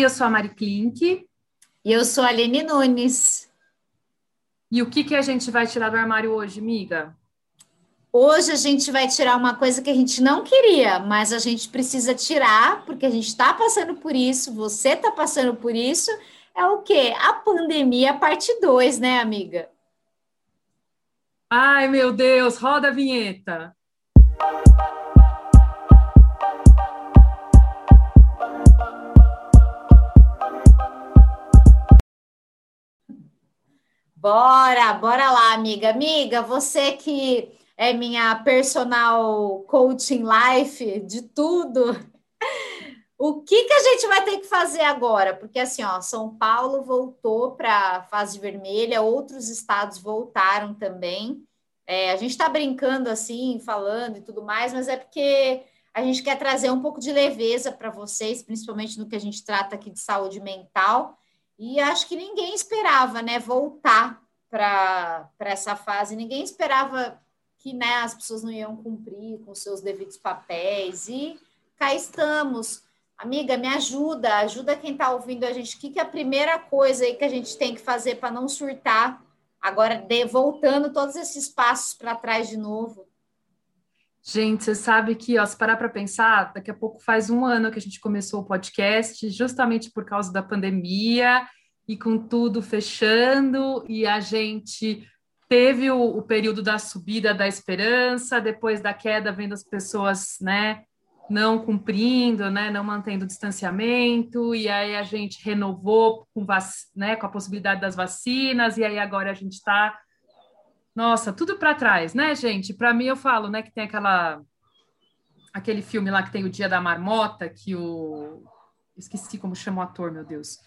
Oi, eu sou a Mari Klink. E eu sou a Aline Nunes. E o que, que a gente vai tirar do armário hoje, amiga? Hoje a gente vai tirar uma coisa que a gente não queria, mas a gente precisa tirar, porque a gente está passando por isso, você está passando por isso. É o quê? A pandemia, parte 2, né, amiga? Ai, meu Deus, roda a vinheta. Bora, bora lá, amiga. Amiga, você que é minha personal coaching life de tudo. O que, que a gente vai ter que fazer agora? Porque assim, ó, São Paulo voltou para a fase vermelha, outros estados voltaram também. É, a gente está brincando assim, falando e tudo mais, mas é porque a gente quer trazer um pouco de leveza para vocês, principalmente no que a gente trata aqui de saúde mental. E acho que ninguém esperava, né, voltar para essa fase. Ninguém esperava que né, as pessoas não iam cumprir com seus devidos papéis. E cá estamos. Amiga, me ajuda, ajuda quem está ouvindo a gente. O que, que é a primeira coisa aí que a gente tem que fazer para não surtar? Agora, de, voltando todos esses passos para trás de novo. Gente, você sabe que, ó, se parar para pensar, daqui a pouco faz um ano que a gente começou o podcast, justamente por causa da pandemia e com tudo fechando, e a gente teve o, o período da subida da esperança, depois da queda, vendo as pessoas, né, não cumprindo, né, não mantendo o distanciamento, e aí a gente renovou com, vac, né, com a possibilidade das vacinas, e aí agora a gente está nossa, tudo para trás, né, gente? Para mim, eu falo, né, que tem aquela aquele filme lá que tem o Dia da Marmota, que o esqueci como chama o ator, meu Deus,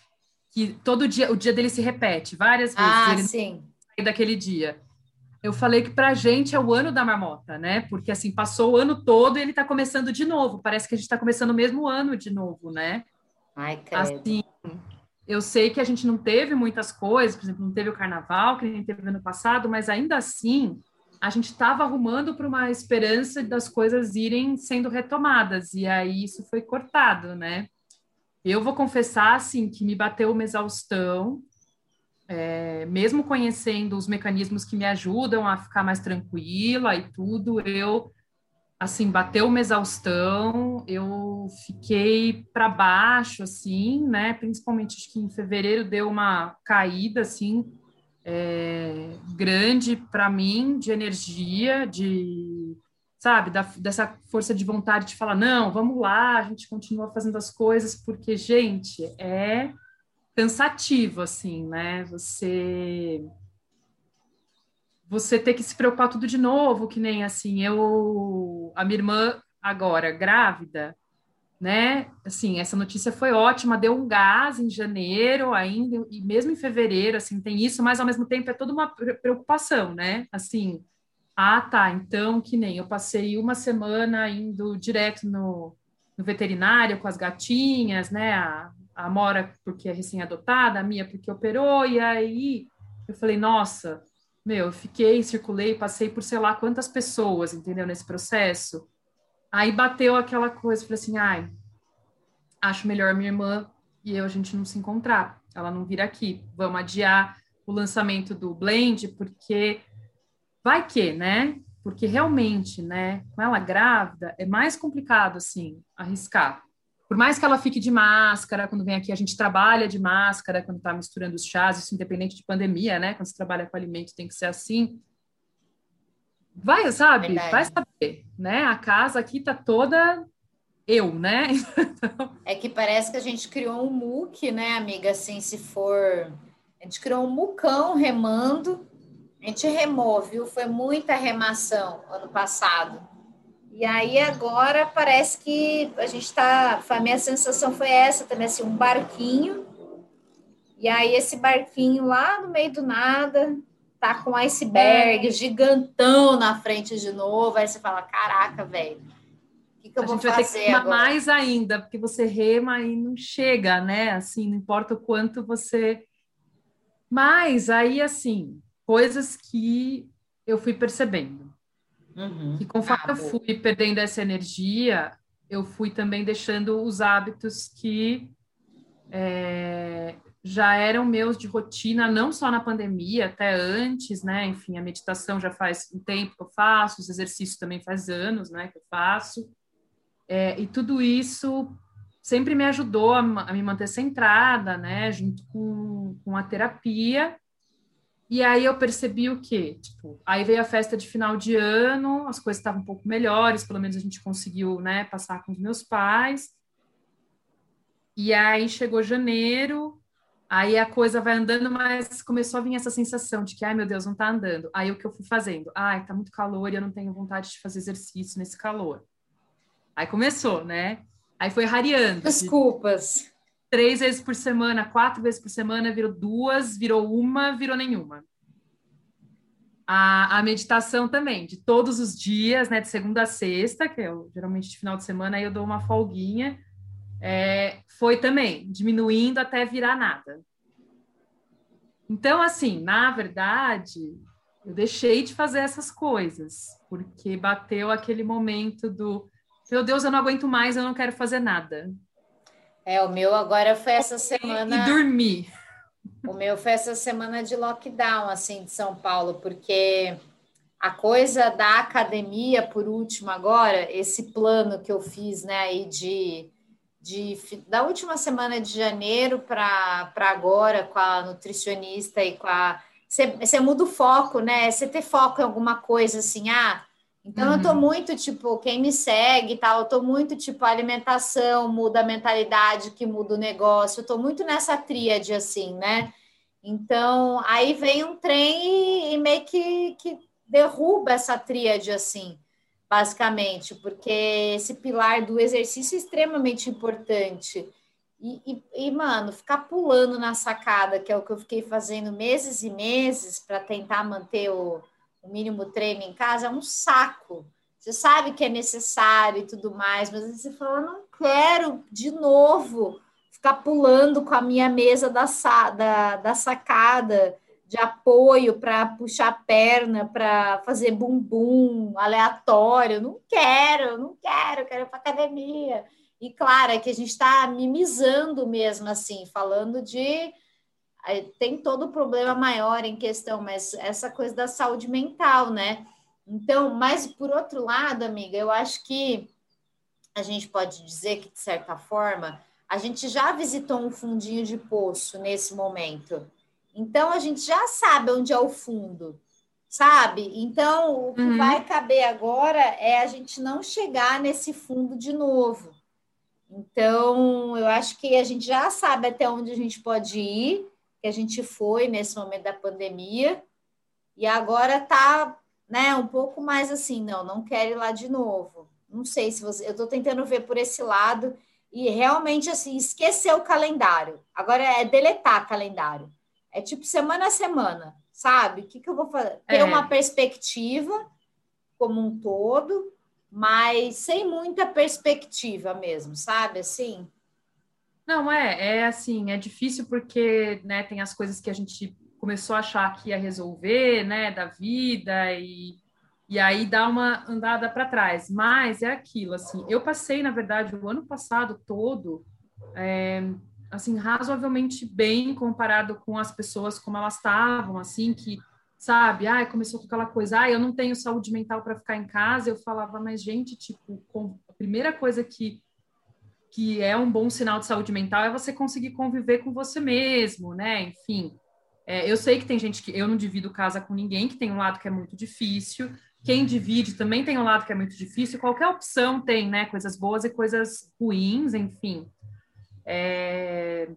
que todo dia o dia dele se repete várias vezes. Ah, ele sim. Sai daquele dia. Eu falei que para a gente é o ano da marmota, né? Porque assim passou o ano todo e ele está começando de novo. Parece que a gente está começando o mesmo ano de novo, né? Ai, credo. Assim, eu sei que a gente não teve muitas coisas, por exemplo, não teve o carnaval, que nem teve ano passado, mas ainda assim a gente estava arrumando para uma esperança das coisas irem sendo retomadas, e aí isso foi cortado, né? Eu vou confessar, assim, que me bateu uma exaustão, é, mesmo conhecendo os mecanismos que me ajudam a ficar mais tranquila e tudo, eu assim, bateu uma exaustão, eu fiquei para baixo, assim, né? Principalmente acho que em fevereiro deu uma caída, assim, é, grande para mim de energia, de sabe, da, dessa força de vontade de falar, não, vamos lá, a gente continua fazendo as coisas, porque, gente, é cansativo, assim, né? Você você ter que se preocupar tudo de novo, que nem assim, eu, a minha irmã agora grávida, né? Assim, essa notícia foi ótima, deu um gás em janeiro ainda, e mesmo em fevereiro, assim, tem isso, mas ao mesmo tempo é toda uma preocupação, né? Assim, ah, tá, então que nem eu passei uma semana indo direto no, no veterinário com as gatinhas, né? A, a Mora porque é recém-adotada, a Mia porque operou, e aí eu falei, nossa, meu, eu fiquei, circulei, passei por sei lá quantas pessoas, entendeu, nesse processo. Aí bateu aquela coisa, falei assim, ai, acho melhor minha irmã e eu a gente não se encontrar, ela não vir aqui, vamos adiar o lançamento do Blend, porque vai que, né? Porque realmente, né, com ela grávida, é mais complicado, assim, arriscar por mais que ela fique de máscara, quando vem aqui a gente trabalha de máscara, quando está misturando os chás, isso independente de pandemia, né? Quando você trabalha com alimento tem que ser assim. Vai, sabe? Verdade. Vai saber, né? A casa aqui tá toda eu, né? Então... É que parece que a gente criou um muque, né, amiga? Assim, se for. A gente criou um mucão remando. A gente remou, viu? Foi muita remação ano passado. E aí agora parece que a gente está. A minha sensação foi essa também, assim, um barquinho. E aí esse barquinho lá no meio do nada tá com um iceberg é. gigantão na frente de novo. Aí você fala, caraca, velho. O que, que eu a vou gente fazer vai ter que agora? mais ainda, porque você rema e não chega, né? Assim, não importa o quanto você. Mas aí, assim, coisas que eu fui percebendo. Uhum. E conforme ah, eu fui perdendo essa energia, eu fui também deixando os hábitos que é, já eram meus de rotina, não só na pandemia, até antes, né? Enfim, a meditação já faz um tempo que eu faço, os exercícios também faz anos, né, que eu faço. É, e tudo isso sempre me ajudou a, a, me manter centrada, né, junto com, com a terapia. E aí eu percebi o quê? Tipo, aí veio a festa de final de ano, as coisas estavam um pouco melhores, pelo menos a gente conseguiu, né, passar com os meus pais. E aí chegou janeiro, aí a coisa vai andando, mas começou a vir essa sensação de que, ai meu Deus, não tá andando. Aí o que eu fui fazendo? Ai, tá muito calor e eu não tenho vontade de fazer exercício nesse calor. Aí começou, né? Aí foi rareando. Desculpas. Três vezes por semana, quatro vezes por semana, virou duas, virou uma, virou nenhuma. A, a meditação também, de todos os dias, né? De segunda a sexta, que eu geralmente de final de semana, aí eu dou uma folguinha. É, foi também diminuindo até virar nada. Então, assim, na verdade, eu deixei de fazer essas coisas, porque bateu aquele momento do meu Deus, eu não aguento mais, eu não quero fazer nada. É, o meu agora foi essa semana. E dormir. O meu foi essa semana de lockdown, assim, de São Paulo, porque a coisa da academia, por último, agora, esse plano que eu fiz, né, aí de, de da última semana de janeiro para agora, com a nutricionista e com a. Você muda o foco, né? Você ter foco em alguma coisa assim, ah então, uhum. eu tô uhum. muito, tipo, quem me segue e tal, eu tô muito, tipo, alimentação muda a mentalidade, que muda o negócio, eu tô muito nessa tríade, assim, né? Então, aí vem um trem e, e meio que, que derruba essa tríade, assim, basicamente, porque esse pilar do exercício é extremamente importante. E, e, e, mano, ficar pulando na sacada, que é o que eu fiquei fazendo meses e meses para tentar manter o o mínimo treino em casa é um saco. Você sabe que é necessário e tudo mais, mas você fala, não quero de novo ficar pulando com a minha mesa da, da, da sacada de apoio para puxar a perna, para fazer bumbum aleatório. Não quero, não quero, quero ir para academia. E claro, é que a gente está mimizando mesmo assim, falando de tem todo o problema maior em questão, mas essa coisa da saúde mental, né? Então, mas por outro lado, amiga, eu acho que a gente pode dizer que, de certa forma, a gente já visitou um fundinho de poço nesse momento. Então, a gente já sabe onde é o fundo, sabe? Então, o que uhum. vai caber agora é a gente não chegar nesse fundo de novo. Então, eu acho que a gente já sabe até onde a gente pode ir que a gente foi nesse momento da pandemia, e agora tá, né, um pouco mais assim, não, não quero ir lá de novo. Não sei se você, eu estou tentando ver por esse lado e realmente assim, esquecer o calendário. Agora é deletar calendário. É tipo semana a semana, sabe? O que, que eu vou fazer? Ter é. uma perspectiva como um todo, mas sem muita perspectiva mesmo, sabe? Assim, não, é, é assim, é difícil porque, né, tem as coisas que a gente começou a achar que ia resolver, né, da vida e, e aí dá uma andada para trás. Mas é aquilo, assim, eu passei, na verdade, o ano passado todo, é, assim, razoavelmente bem comparado com as pessoas como elas estavam, assim, que, sabe, ai, começou com aquela coisa, ai, eu não tenho saúde mental para ficar em casa, eu falava, mas, gente, tipo, a primeira coisa que que é um bom sinal de saúde mental é você conseguir conviver com você mesmo, né? Enfim, é, eu sei que tem gente que eu não divido casa com ninguém, que tem um lado que é muito difícil. Quem divide também tem um lado que é muito difícil. Qualquer opção tem, né? Coisas boas e coisas ruins, enfim. É...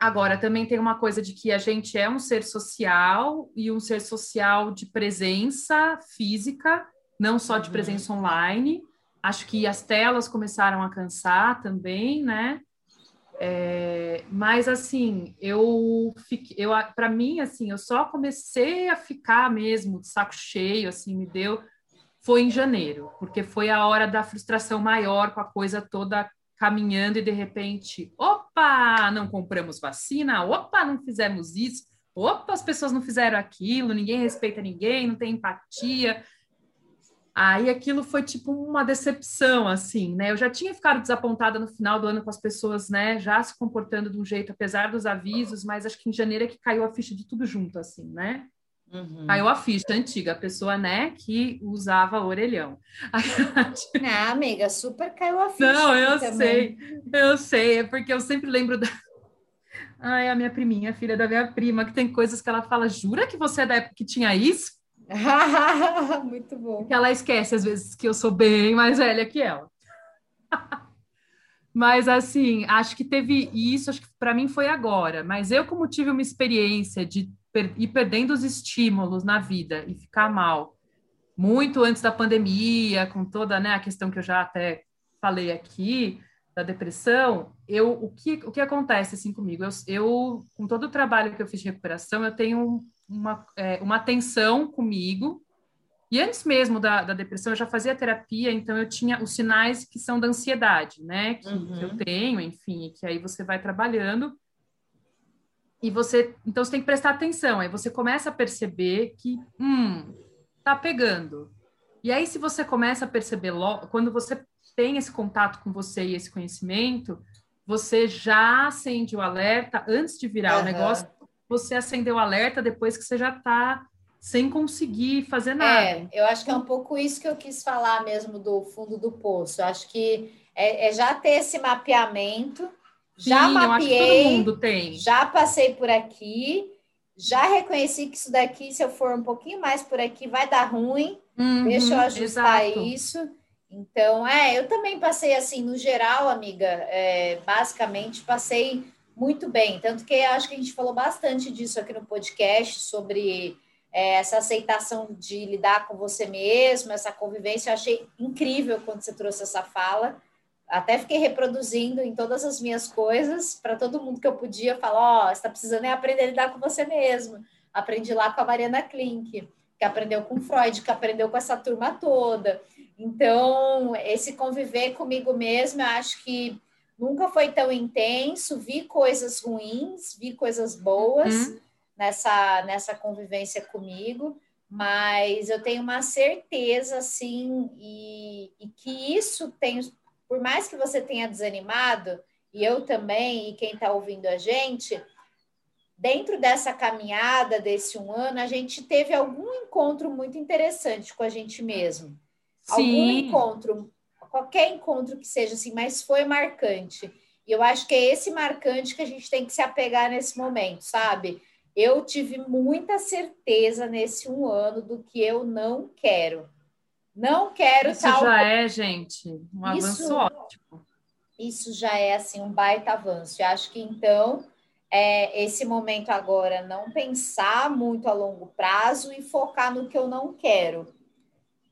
Agora, também tem uma coisa de que a gente é um ser social e um ser social de presença física, não só de uhum. presença online. Acho que as telas começaram a cansar também, né? É, mas assim, eu fiquei, eu para mim assim, eu só comecei a ficar mesmo de saco cheio, assim, me deu foi em janeiro, porque foi a hora da frustração maior com a coisa toda caminhando e de repente, opa, não compramos vacina, opa, não fizemos isso, opa, as pessoas não fizeram aquilo, ninguém respeita ninguém, não tem empatia, Aí aquilo foi tipo uma decepção, assim, né? Eu já tinha ficado desapontada no final do ano com as pessoas, né, já se comportando de um jeito, apesar dos avisos, mas acho que em janeiro é que caiu a ficha de tudo junto, assim, né? Uhum. Caiu a ficha antiga, a pessoa, né, que usava orelhão. Ah, amiga, super caiu a ficha. Não, eu também. sei, eu sei, é porque eu sempre lembro da. Ai, a minha priminha, filha da minha prima, que tem coisas que ela fala, jura que você é da época que tinha isso? Muito bom. Que ela esquece às vezes que eu sou bem mais velha que ela. mas assim, acho que teve isso, acho que para mim foi agora. Mas eu, como tive uma experiência de per ir perdendo os estímulos na vida e ficar mal, muito antes da pandemia, com toda né, a questão que eu já até falei aqui, da depressão, eu o que, o que acontece assim comigo? Eu, eu, com todo o trabalho que eu fiz de recuperação, eu tenho uma, é, uma atenção comigo. E antes mesmo da, da, depressão, eu já fazia terapia, então eu tinha os sinais que são da ansiedade, né? Que, uhum. que eu tenho, enfim, que aí você vai trabalhando. E você, então você tem que prestar atenção. Aí você começa a perceber que, hum, tá pegando. E aí, se você começa a perceber, logo, quando você tem esse contato com você e esse conhecimento, você já acende o alerta antes de virar uhum. o negócio você acendeu o alerta depois que você já está sem conseguir fazer nada. É, eu acho que é um pouco isso que eu quis falar mesmo do fundo do poço. Eu acho que é, é já ter esse mapeamento, já Sim, mapeei, já passei por aqui, já reconheci que isso daqui, se eu for um pouquinho mais por aqui, vai dar ruim. Uhum, deixa eu ajustar exato. isso. Então, é, eu também passei assim, no geral, amiga, é, basicamente passei muito bem. Tanto que acho que a gente falou bastante disso aqui no podcast, sobre é, essa aceitação de lidar com você mesmo, essa convivência. Eu achei incrível quando você trouxe essa fala. Até fiquei reproduzindo em todas as minhas coisas, para todo mundo que eu podia falar: Ó, oh, você está precisando é aprender a lidar com você mesmo. Aprendi lá com a Mariana Klink, que aprendeu com Freud, que aprendeu com essa turma toda. Então, esse conviver comigo mesmo, eu acho que nunca foi tão intenso. Vi coisas ruins, vi coisas boas uhum. nessa, nessa convivência comigo, mas eu tenho uma certeza, assim, e, e que isso tem, por mais que você tenha desanimado, e eu também, e quem está ouvindo a gente, dentro dessa caminhada desse um ano, a gente teve algum encontro muito interessante com a gente mesmo. Sim. Algum encontro qualquer encontro que seja assim, mas foi marcante. E eu acho que é esse marcante que a gente tem que se apegar nesse momento, sabe? Eu tive muita certeza nesse um ano do que eu não quero. Não quero Isso tal... já é, gente, um avanço isso, ótimo. Isso já é, assim, um baita avanço. Eu acho que, então, é, esse momento agora, não pensar muito a longo prazo e focar no que eu não quero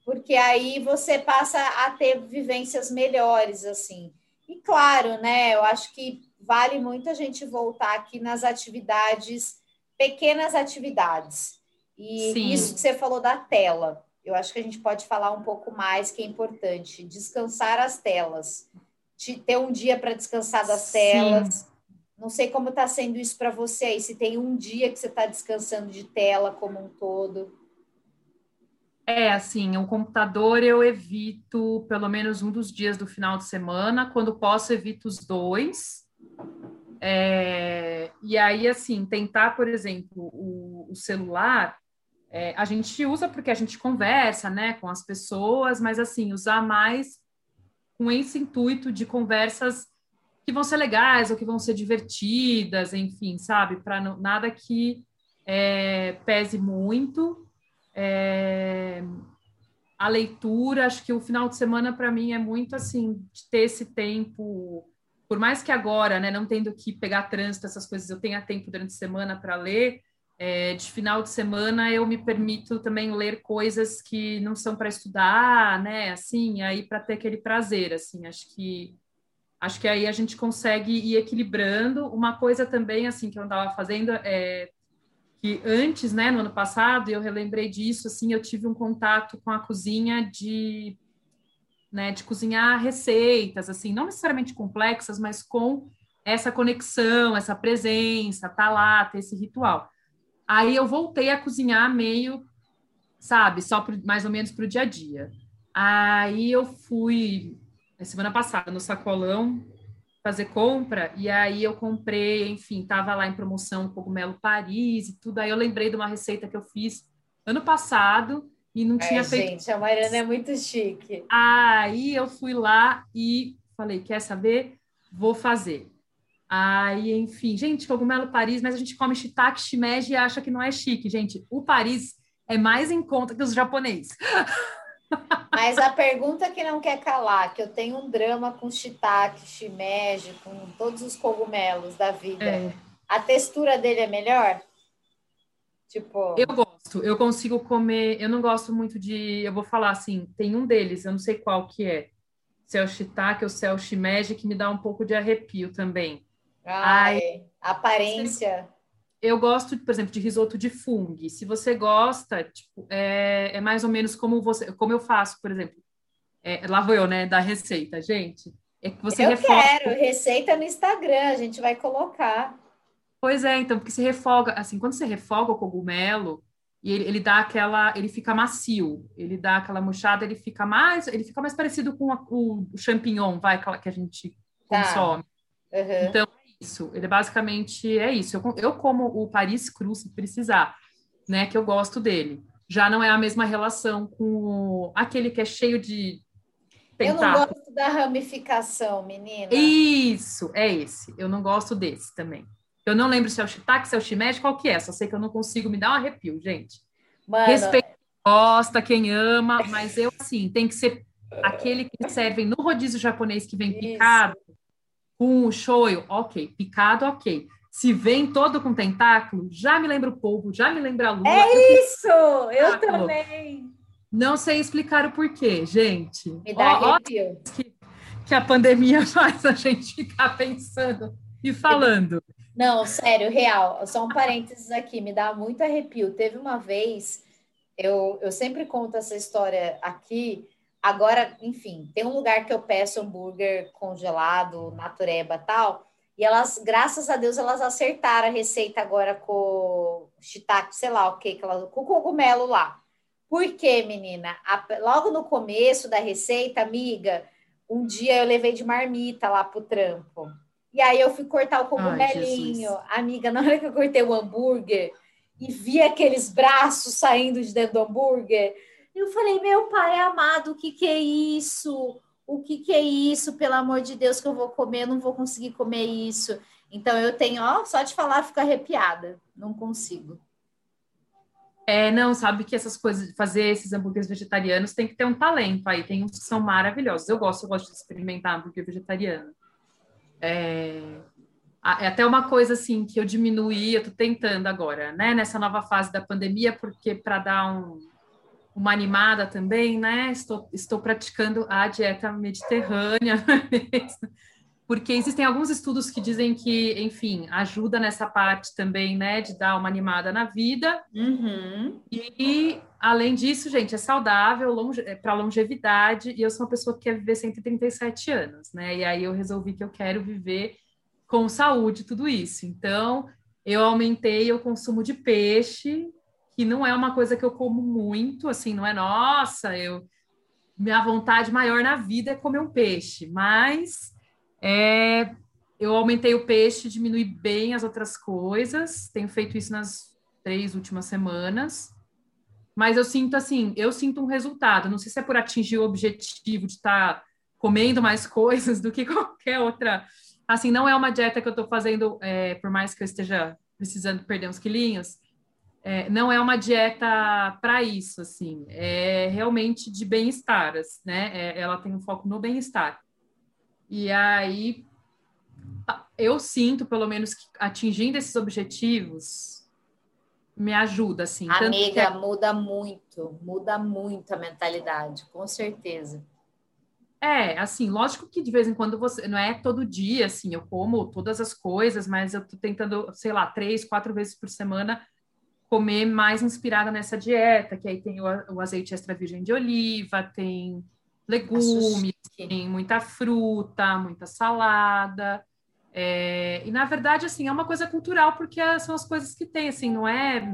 porque aí você passa a ter vivências melhores, assim. E claro, né, eu acho que vale muito a gente voltar aqui nas atividades, pequenas atividades. E Sim. isso que você falou da tela, eu acho que a gente pode falar um pouco mais, que é importante, descansar as telas. ter um dia para descansar das Sim. telas. Não sei como está sendo isso para você aí, se tem um dia que você está descansando de tela como um todo. É, assim, o computador eu evito pelo menos um dos dias do final de semana, quando posso, evito os dois. É, e aí, assim, tentar, por exemplo, o, o celular, é, a gente usa porque a gente conversa, né, com as pessoas, mas, assim, usar mais com esse intuito de conversas que vão ser legais ou que vão ser divertidas, enfim, sabe? Para nada que é, pese muito é, a leitura, acho que o final de semana para mim é muito assim, de ter esse tempo, por mais que agora, né, não tendo que pegar trânsito, essas coisas, eu tenha tempo durante a semana para ler, é, de final de semana eu me permito também ler coisas que não são para estudar, né, assim, aí para ter aquele prazer, assim, acho que acho que aí a gente consegue ir equilibrando. Uma coisa também, assim, que eu estava fazendo é que antes, né, no ano passado, eu relembrei disso, assim, eu tive um contato com a cozinha de, né, de cozinhar receitas, assim, não necessariamente complexas, mas com essa conexão, essa presença, tá lá, ter esse ritual. Aí eu voltei a cozinhar meio, sabe, só pro, mais ou menos para o dia a dia. Aí eu fui semana passada no sacolão fazer compra e aí eu comprei, enfim, tava lá em promoção cogumelo Paris e tudo. Aí eu lembrei de uma receita que eu fiz ano passado e não tinha é, feito. Gente, a Mariana é muito chique. Aí eu fui lá e falei, quer saber? Vou fazer. Aí, enfim, gente, cogumelo Paris, mas a gente come shiitake, shimeji e acha que não é chique, gente. O Paris é mais em conta que os japoneses. Mas a pergunta que não quer calar, que eu tenho um drama com shiitake, shimeji, com todos os cogumelos da vida. É. A textura dele é melhor? Tipo, eu gosto, eu consigo comer, eu não gosto muito de, eu vou falar assim, tem um deles, eu não sei qual que é. Se é o shiitake ou se é o shimeji que me dá um pouco de arrepio também. Ai, Ai aparência eu gosto, por exemplo, de risoto de fungo. Se você gosta, tipo, é, é, mais ou menos como você, como eu faço, por exemplo. É, lá vou eu, né, da receita, gente. É que você eu refoga... quero receita no Instagram, a gente vai colocar. Pois é, então, porque você refoga, assim, quando você refoga o cogumelo, e ele, ele dá aquela, ele fica macio, ele dá aquela murchada, ele fica mais, ele fica mais parecido com a, o, o champignon, vai, que a gente tá. consome. Uhum. Então, isso. Ele basicamente é isso. Eu, eu como o Paris Cru se precisar, né? Que eu gosto dele. Já não é a mesma relação com o, aquele que é cheio de tentáculo. Eu não gosto da ramificação, menina. Isso, é esse. Eu não gosto desse também. Eu não lembro se é o shiitake, se é o shimeji, qual que é. Só sei que eu não consigo me dar um arrepio, gente. Mano... Respeito quem gosta, quem ama, mas eu, assim, tem que ser aquele que servem no rodízio japonês que vem Isso. picado, com o shoyu, ok. Picado, ok. Se vem todo com tentáculo, já me lembra o povo, já me lembra a lua. É isso! Eu também! Não sei explicar o porquê, gente. Me dá ó, arrepio. Que, que a pandemia faz a gente ficar pensando e falando. Não, sério, real. Só um parênteses aqui, me dá muito arrepio. Teve uma vez, eu, eu sempre conto essa história aqui, Agora, enfim, tem um lugar que eu peço hambúrguer congelado, natureba tal, e elas, graças a Deus, elas acertaram a receita agora com shiitake, sei lá o que, com cogumelo lá. Por quê, menina? A, logo no começo da receita, amiga, um dia eu levei de marmita lá pro trampo. E aí eu fui cortar o cogumelinho. Ai, amiga, na hora que eu cortei o hambúrguer e vi aqueles braços saindo de dentro do hambúrguer, eu falei, meu pai amado, o que, que é isso? O que, que é isso? Pelo amor de Deus, que eu vou comer, eu não vou conseguir comer isso. Então eu tenho, ó, só de falar, fico arrepiada. Não consigo. É, não, sabe que essas coisas, fazer esses hambúrgueres vegetarianos tem que ter um talento aí. Tem uns que são maravilhosos. Eu gosto, eu gosto de experimentar hambúrguer vegetariano. É, é até uma coisa assim que eu diminuí, eu tô tentando agora, né, nessa nova fase da pandemia, porque para dar um, uma animada também, né? Estou, estou praticando a dieta mediterrânea, porque existem alguns estudos que dizem que, enfim, ajuda nessa parte também, né, de dar uma animada na vida. Uhum. E, além disso, gente, é saudável, longe, é para longevidade, e eu sou uma pessoa que quer viver 137 anos, né? E aí eu resolvi que eu quero viver com saúde, tudo isso. Então, eu aumentei o consumo de peixe, que não é uma coisa que eu como muito, assim, não é nossa, eu minha vontade maior na vida é comer um peixe, mas é, eu aumentei o peixe, diminui bem as outras coisas, tenho feito isso nas três últimas semanas, mas eu sinto assim, eu sinto um resultado, não sei se é por atingir o objetivo de estar tá comendo mais coisas do que qualquer outra, assim, não é uma dieta que eu estou fazendo, é, por mais que eu esteja precisando perder uns quilinhos, é, não é uma dieta para isso, assim, é realmente de bem-estar, né? É, ela tem um foco no bem-estar. E aí eu sinto, pelo menos, que atingindo esses objetivos me ajuda, assim. Amiga, que... muda muito, muda muito a mentalidade, com certeza. É, assim, lógico que de vez em quando você, não é todo dia, assim, eu como todas as coisas, mas eu tô tentando, sei lá, três, quatro vezes por semana comer mais inspirada nessa dieta, que aí tem o, o azeite extra virgem de oliva, tem legumes, tem muita fruta, muita salada. É, e na verdade, assim, é uma coisa cultural, porque são as coisas que tem, assim, não é,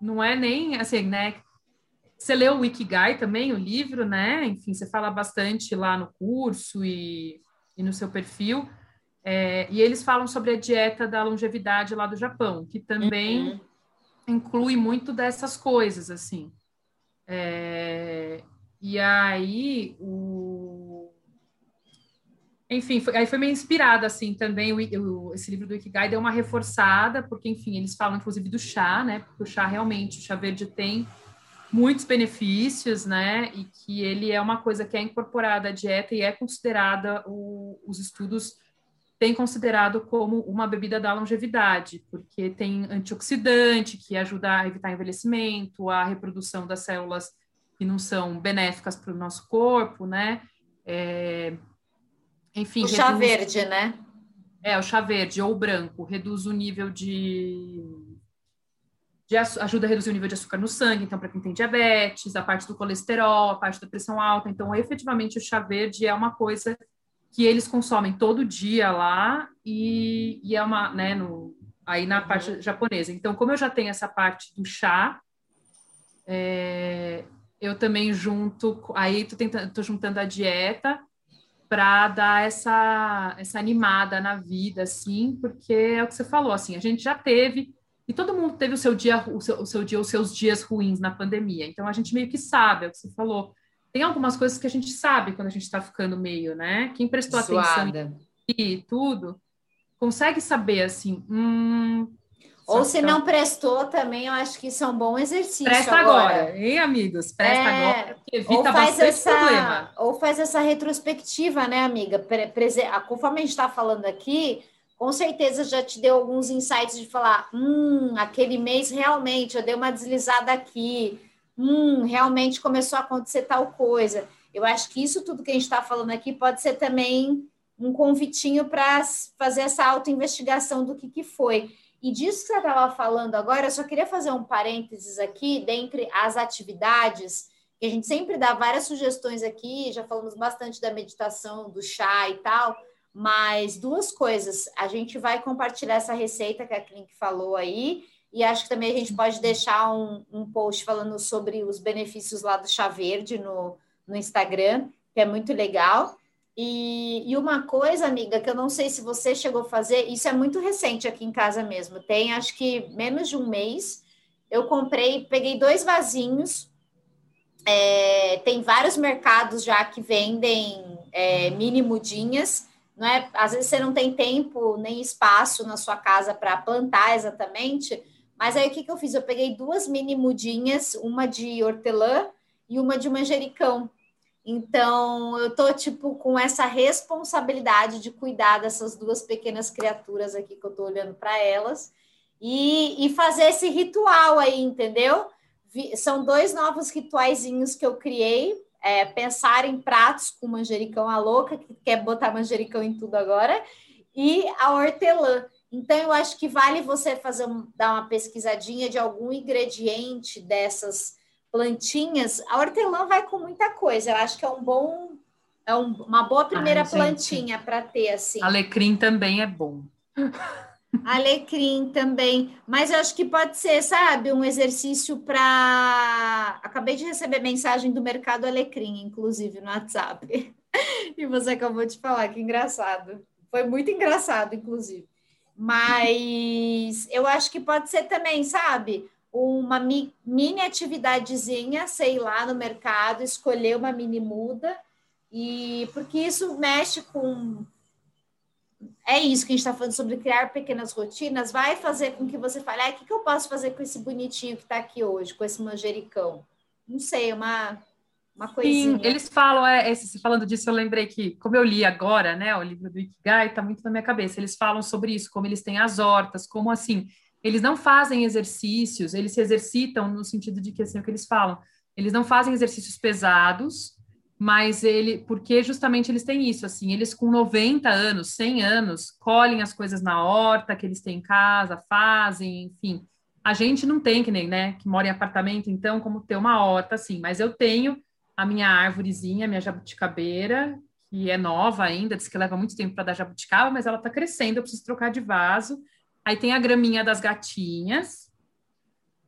não é nem assim, né? você leu o Ikigai também, o livro, né? Enfim, você fala bastante lá no curso e, e no seu perfil. É, e eles falam sobre a dieta da longevidade lá do Japão, que também uhum. Inclui muito dessas coisas, assim. É, e aí, o... Enfim, foi, aí foi meio inspirada, assim, também, o, o, esse livro do Ikigai deu uma reforçada, porque, enfim, eles falam, inclusive, do chá, né? Porque o chá, realmente, o chá verde tem muitos benefícios, né? E que ele é uma coisa que é incorporada à dieta e é considerada, o, os estudos têm considerado como uma bebida da longevidade, porque tem antioxidante que ajuda a evitar envelhecimento, a reprodução das células que não são benéficas para o nosso corpo, né? É, enfim. O chá reduz, verde, né? É, o chá verde ou o branco reduz o nível de de, ajuda a reduzir o nível de açúcar no sangue, então, para quem tem diabetes, a parte do colesterol, a parte da pressão alta. Então, efetivamente, o chá verde é uma coisa que eles consomem todo dia lá e, e é uma, né, no, aí na parte uhum. japonesa. Então, como eu já tenho essa parte do chá, é, eu também junto, aí tô, tentando, tô juntando a dieta para dar essa, essa animada na vida, assim, porque é o que você falou, assim, a gente já teve e todo mundo teve o seu dia, o seu, o seu dia, os seus dias ruins na pandemia. Então a gente meio que sabe, é o que você falou. Tem algumas coisas que a gente sabe quando a gente está ficando meio, né? Quem prestou Suada. atenção e tudo, consegue saber assim. Hum, Ou se não prestou também, eu acho que isso é um bom exercício. Presta agora, agora hein, amigos? Presta é... agora, evita ou faz essa, problema. Ou faz essa retrospectiva, né, amiga? Conforme a gente está falando aqui, com certeza já te deu alguns insights de falar: hum, aquele mês realmente eu dei uma deslizada aqui, hum, realmente começou a acontecer tal coisa. Eu acho que isso tudo que a gente está falando aqui pode ser também um convitinho para fazer essa autoinvestigação do que, que foi. E disso que você estava falando agora, eu só queria fazer um parênteses aqui, dentre as atividades, que a gente sempre dá várias sugestões aqui, já falamos bastante da meditação, do chá e tal, mas duas coisas, a gente vai compartilhar essa receita que a Clink falou aí, e acho que também a gente pode deixar um, um post falando sobre os benefícios lá do chá verde no, no Instagram, que é muito legal. E, e, uma coisa, amiga, que eu não sei se você chegou a fazer, isso é muito recente aqui em casa mesmo, tem acho que menos de um mês. Eu comprei, peguei dois vasinhos. É, tem vários mercados já que vendem é, mini mudinhas não é? Às vezes você não tem tempo nem espaço na sua casa para plantar exatamente, mas aí o que, que eu fiz? Eu peguei duas mini mudinhas, uma de hortelã e uma de manjericão. Então, eu tô tipo com essa responsabilidade de cuidar dessas duas pequenas criaturas aqui que eu tô olhando para elas e, e fazer esse ritual aí, entendeu? São dois novos rituaizinhos que eu criei é, pensar em pratos com manjericão a louca, que quer botar manjericão em tudo agora, e a hortelã. Então, eu acho que vale você fazer dar uma pesquisadinha de algum ingrediente dessas plantinhas. A hortelã vai com muita coisa. Eu acho que é um bom, é um, uma boa primeira Ai, plantinha para ter assim. Alecrim também é bom. Alecrim também, mas eu acho que pode ser, sabe, um exercício para. Acabei de receber mensagem do Mercado Alecrim, inclusive, no WhatsApp. E você acabou de falar, que engraçado. Foi muito engraçado, inclusive. Mas eu acho que pode ser também, sabe, uma mini atividadezinha, sei lá, no mercado, escolher uma mini muda, e porque isso mexe com é isso que a gente está falando sobre criar pequenas rotinas, vai fazer com que você fale, ah, o que, que eu posso fazer com esse bonitinho que está aqui hoje, com esse manjericão? Não sei, uma, uma coisinha. Sim, eles falam, é, esse, falando disso, eu lembrei que, como eu li agora, né, o livro do Ikigai, está muito na minha cabeça, eles falam sobre isso, como eles têm as hortas, como assim, eles não fazem exercícios, eles se exercitam no sentido de que, assim, é o que eles falam, eles não fazem exercícios pesados, mas ele, porque justamente eles têm isso, assim, eles com 90 anos, 100 anos, colhem as coisas na horta que eles têm em casa, fazem, enfim. A gente não tem que nem, né, que mora em apartamento, então, como ter uma horta, assim, mas eu tenho a minha árvorezinha, a minha jabuticabeira, que é nova ainda, diz que leva muito tempo para dar jabuticaba, mas ela está crescendo, eu preciso trocar de vaso. Aí tem a graminha das gatinhas,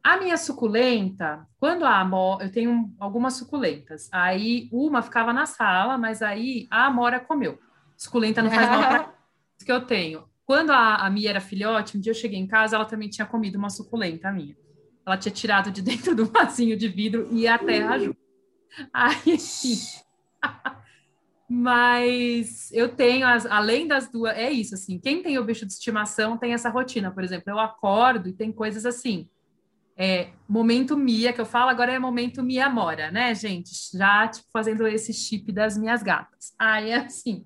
A minha suculenta, quando a Amora, eu tenho algumas suculentas, aí uma ficava na sala, mas aí a Amora comeu. Suculenta não faz mal para que eu tenho. Quando a, a Mia era filhote, um dia eu cheguei em casa, ela também tinha comido uma suculenta minha. Ela tinha tirado de dentro do vasinho de vidro e a terra junto. Aí, mas eu tenho, as, além das duas, é isso, assim, quem tem o bicho de estimação tem essa rotina, por exemplo, eu acordo e tem coisas assim, é, momento Mia, que eu falo agora é momento Mia Mora, né, gente? Já, tipo, fazendo esse chip das minhas gatas. Aí, é assim,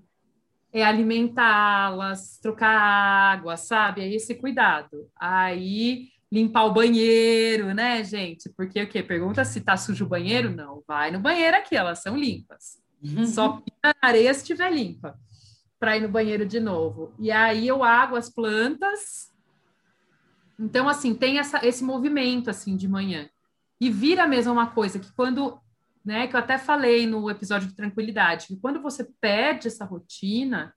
é alimentá-las, trocar água, sabe? É esse cuidado. Aí, limpar o banheiro, né, gente? Porque o quê? Pergunta se tá sujo o banheiro? Não, vai no banheiro aqui, elas são limpas. Uhum. Só pina na areia se estiver limpa, para ir no banheiro de novo. E aí eu água as plantas, então, assim, tem essa, esse movimento, assim, de manhã. E vira mesmo uma coisa que quando, né, que eu até falei no episódio de tranquilidade, que quando você perde essa rotina,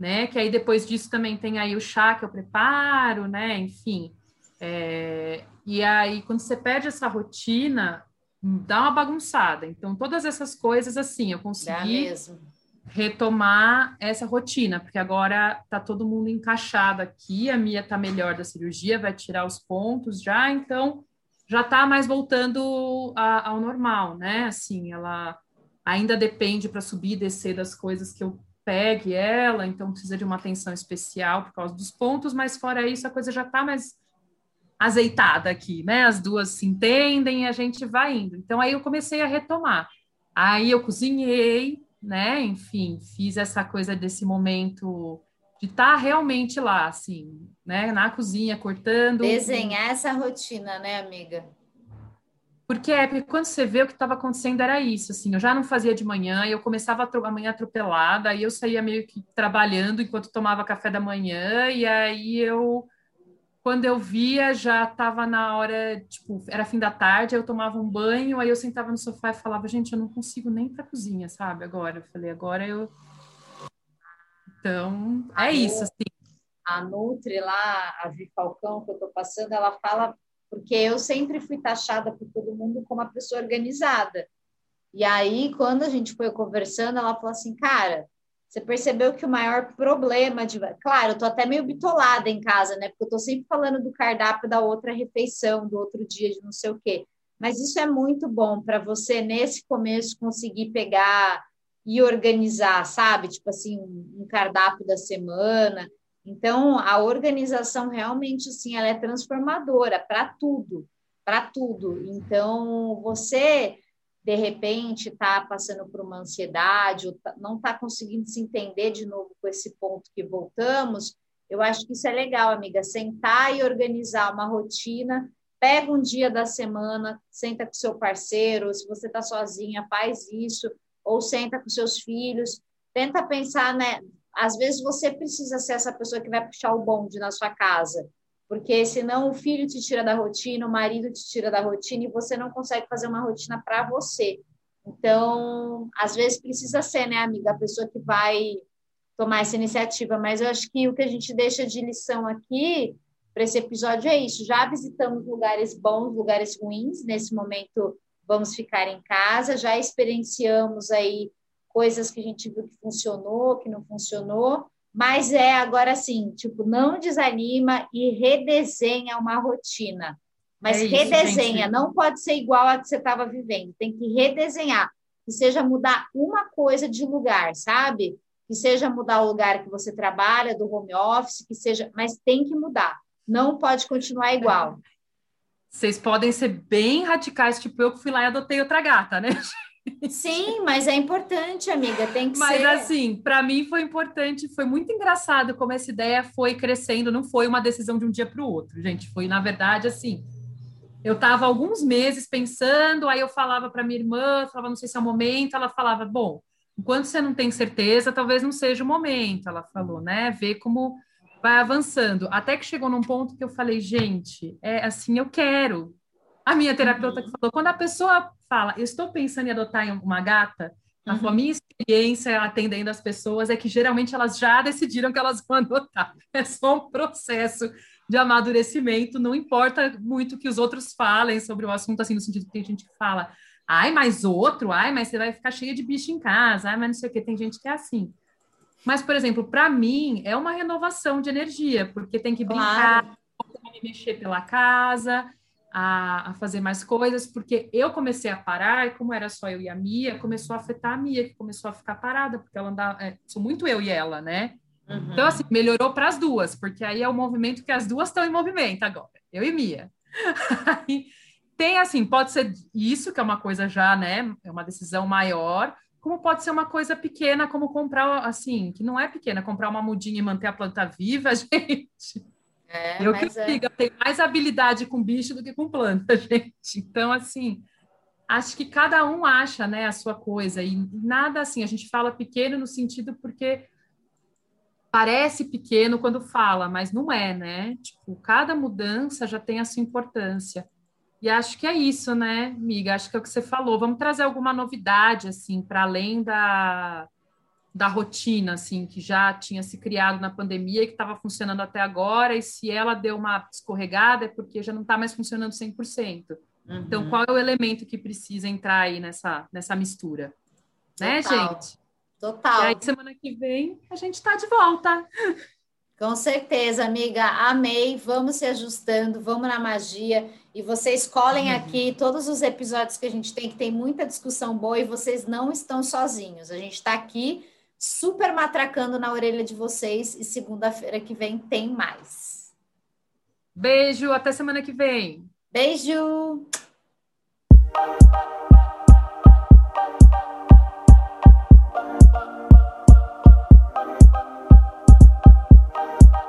né, que aí depois disso também tem aí o chá que eu preparo, né, enfim. É, e aí, quando você perde essa rotina, dá uma bagunçada. Então, todas essas coisas, assim, eu consegui... Retomar essa rotina, porque agora tá todo mundo encaixado aqui, a Mia tá melhor da cirurgia, vai tirar os pontos já, então já tá mais voltando a, ao normal, né? Assim, ela ainda depende para subir e descer das coisas que eu pegue ela, então precisa de uma atenção especial por causa dos pontos, mas fora isso a coisa já tá mais azeitada aqui, né? As duas se entendem e a gente vai indo. Então aí eu comecei a retomar. Aí eu cozinhei, né? Enfim, fiz essa coisa desse momento de estar tá realmente lá, assim, né? Na cozinha, cortando. Desenhar essa rotina, né, amiga? Porque é, porque quando você vê o que estava acontecendo era isso, assim, eu já não fazia de manhã, eu começava a, manhã atropelada, aí eu saía meio que trabalhando enquanto tomava café da manhã, e aí eu quando eu via, já estava na hora, tipo, era fim da tarde, eu tomava um banho, aí eu sentava no sofá e falava, gente, eu não consigo nem para cozinha, sabe? Agora, eu falei, agora eu. Então, é a isso, assim. A Nutri lá, a Vi Falcão, que eu estou passando, ela fala, porque eu sempre fui taxada por todo mundo como uma pessoa organizada. E aí, quando a gente foi conversando, ela falou assim, cara, você percebeu que o maior problema de. Claro, eu tô até meio bitolada em casa, né? Porque eu tô sempre falando do cardápio da outra refeição, do outro dia, de não sei o quê. Mas isso é muito bom para você, nesse começo, conseguir pegar e organizar, sabe? Tipo assim, um cardápio da semana. Então, a organização realmente, assim, ela é transformadora para tudo, para tudo. Então, você de repente está passando por uma ansiedade, ou tá, não está conseguindo se entender de novo com esse ponto que voltamos, eu acho que isso é legal, amiga. Sentar e organizar uma rotina, pega um dia da semana, senta com seu parceiro, se você está sozinha, faz isso, ou senta com seus filhos, tenta pensar, né? Às vezes você precisa ser essa pessoa que vai puxar o bonde na sua casa porque senão o filho te tira da rotina, o marido te tira da rotina e você não consegue fazer uma rotina para você. Então, às vezes precisa ser, né, amiga, a pessoa que vai tomar essa iniciativa, mas eu acho que o que a gente deixa de lição aqui para esse episódio é isso. Já visitamos lugares bons, lugares ruins, nesse momento vamos ficar em casa, já experienciamos aí coisas que a gente viu que funcionou, que não funcionou, mas é agora assim, tipo, não desanima e redesenha uma rotina. Mas é isso, redesenha, gente. não pode ser igual a que você estava vivendo, tem que redesenhar, que seja mudar uma coisa de lugar, sabe? Que seja mudar o lugar que você trabalha, do home office, que seja, mas tem que mudar. Não pode continuar igual. Vocês podem ser bem radicais, tipo eu que fui lá e adotei outra gata, né? Sim, mas é importante, amiga, tem que mas, ser. Mas assim, para mim foi importante, foi muito engraçado como essa ideia foi crescendo, não foi uma decisão de um dia para o outro, gente, foi na verdade assim. Eu estava alguns meses pensando, aí eu falava para minha irmã, falava, não sei se é o momento, ela falava, bom, enquanto você não tem certeza, talvez não seja o momento, ela falou, né? Ver como vai avançando. Até que chegou num ponto que eu falei, gente, é assim, eu quero, a minha terapeuta que falou, quando a pessoa fala, eu estou pensando em adotar uma gata, uhum. a minha experiência atendendo as pessoas é que geralmente elas já decidiram que elas vão adotar. É só um processo de amadurecimento, não importa muito que os outros falem sobre o assunto, assim, no sentido que tem gente que fala, ai, mas outro, ai, mas você vai ficar cheia de bicho em casa, ai, mas não sei o que, tem gente que é assim. Mas, por exemplo, para mim é uma renovação de energia, porque tem que brincar, claro. me mexer pela casa, a, a, fazer mais coisas, porque eu comecei a parar, e como era só eu e a Mia, começou a afetar a Mia, que começou a ficar parada, porque ela andava, é, sou muito eu e ela, né? Uhum. Então, assim, melhorou para as duas, porque aí é o movimento que as duas estão em movimento agora, eu e Mia. tem assim, pode ser isso, que é uma coisa já, né? É uma decisão maior, como pode ser uma coisa pequena, como comprar, assim, que não é pequena, comprar uma mudinha e manter a planta viva, gente. É, eu que é... digo, eu tenho mais habilidade com bicho do que com planta, gente. Então, assim, acho que cada um acha, né, a sua coisa, e nada assim, a gente fala pequeno no sentido porque parece pequeno quando fala, mas não é, né? Tipo, cada mudança já tem a sua importância. E acho que é isso, né, amiga? Acho que é o que você falou. Vamos trazer alguma novidade, assim, para além da, da rotina, assim, que já tinha se criado na pandemia e que estava funcionando até agora. E se ela deu uma escorregada, é porque já não está mais funcionando 100%. Uhum. Então, qual é o elemento que precisa entrar aí nessa, nessa mistura? Né, Total. Né, gente? Total. E aí, semana que vem, a gente está de volta. Com certeza, amiga. Amei. Vamos se ajustando, vamos na magia. E vocês colhem uhum. aqui todos os episódios que a gente tem, que tem muita discussão boa, e vocês não estão sozinhos. A gente está aqui super matracando na orelha de vocês, e segunda-feira que vem tem mais. Beijo, até semana que vem. Beijo!